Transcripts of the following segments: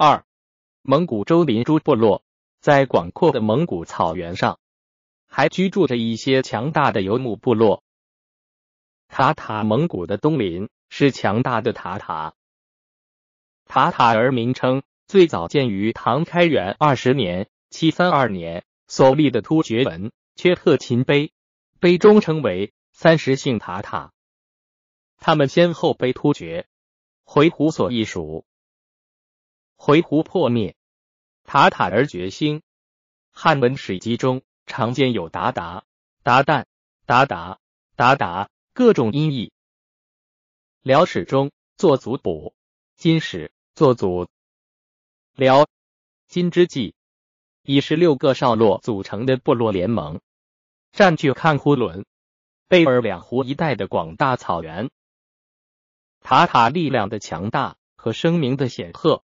二、蒙古周邻诸部落，在广阔的蒙古草原上，还居住着一些强大的游牧部落。塔塔蒙古的东邻是强大的塔塔。塔塔尔名称最早见于唐开元二十年（七三二年）所立的突厥文《缺特勤碑》，碑中称为三十姓塔塔。他们先后被突厥、回鹘所役属。回鹘破灭，塔塔尔崛兴。汉文史籍中常见有鞑靼、鞑靼、鞑靼、鞑靼各种音译。辽史中作祖卜，金史作祖辽金之际，以十六个少落组成的部落联盟，占据看呼伦、贝尔两湖一带的广大草原。塔塔力量的强大和声名的显赫。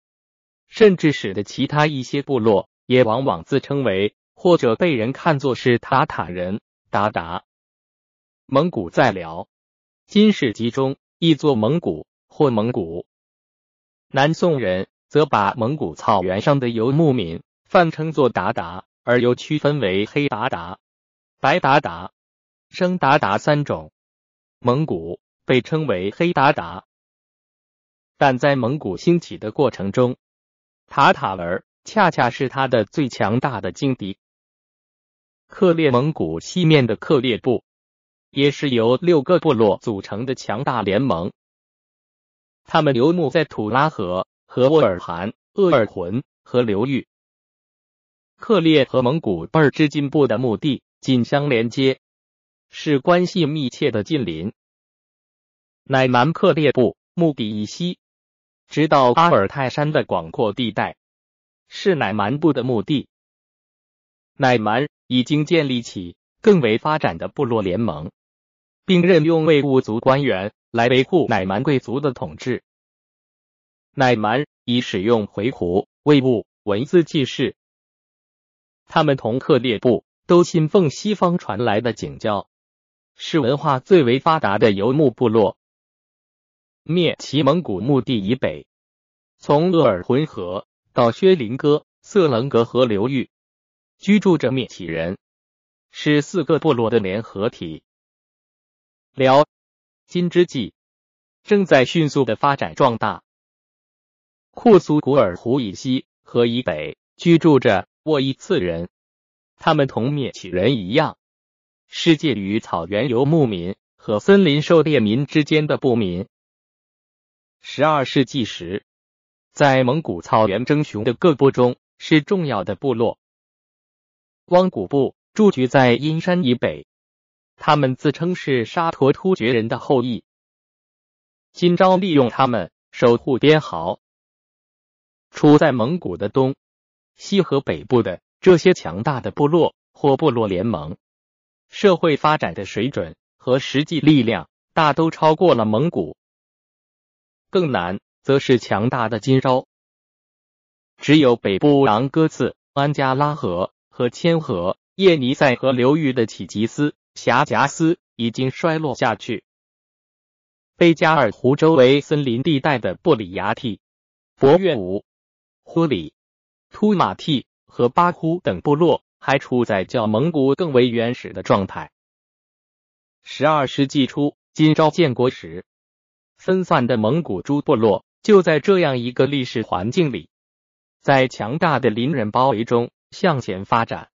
甚至使得其他一些部落也往往自称为或者被人看作是塔塔人。达达蒙古在辽金世集中译作蒙古或蒙古。南宋人则把蒙古草原上的游牧民泛称作达达，而又区分为黑达达、白达达、生达达三种。蒙古被称为黑达达，但在蒙古兴起的过程中。塔塔尔恰恰是他的最强大的劲敌。克烈蒙古西面的克烈部，也是由六个部落组成的强大联盟。他们游牧在土拉河和沃尔罕、鄂尔浑和流域。克烈和蒙古贝尔之进部的墓地紧相连接，是关系密切的近邻。乃蛮克烈部墓地以西。直到阿尔泰山的广阔地带，是乃蛮部的墓地。乃蛮已经建立起更为发展的部落联盟，并任用卫务族官员来维护乃蛮贵族的统治。乃蛮已使用回鹘卫务文字记事，他们同克烈部都信奉西方传来的景教，是文化最为发达的游牧部落。灭其蒙古墓地以北，从鄂尔浑河到薛林哥、色棱格河流域，居住着灭其人，是四个部落的联合体。辽金之际正在迅速的发展壮大。库苏古尔湖以西和以北居住着沃伊次人，他们同灭其人一样，是介于草原游牧民和森林狩猎民之间的部民。十二世纪时，在蒙古草原争雄的各部中是重要的部落。汪古部驻居在阴山以北，他们自称是沙陀突厥人的后裔。金朝利用他们守护边壕。处在蒙古的东西和北部的这些强大的部落或部落联盟，社会发展的水准和实际力量大都超过了蒙古。更难，则是强大的金朝。只有北部昂哥次、安加拉河和千河、叶尼塞河流域的乞吉斯、辖夹斯已经衰落下去。贝加尔湖周围森林地带的布里亚蒂、博越吾、呼里、突马蒂和巴呼等部落还处在较蒙古更为原始的状态。十二世纪初，金朝建国时。分散的蒙古诸部落就在这样一个历史环境里，在强大的邻人包围中向前发展。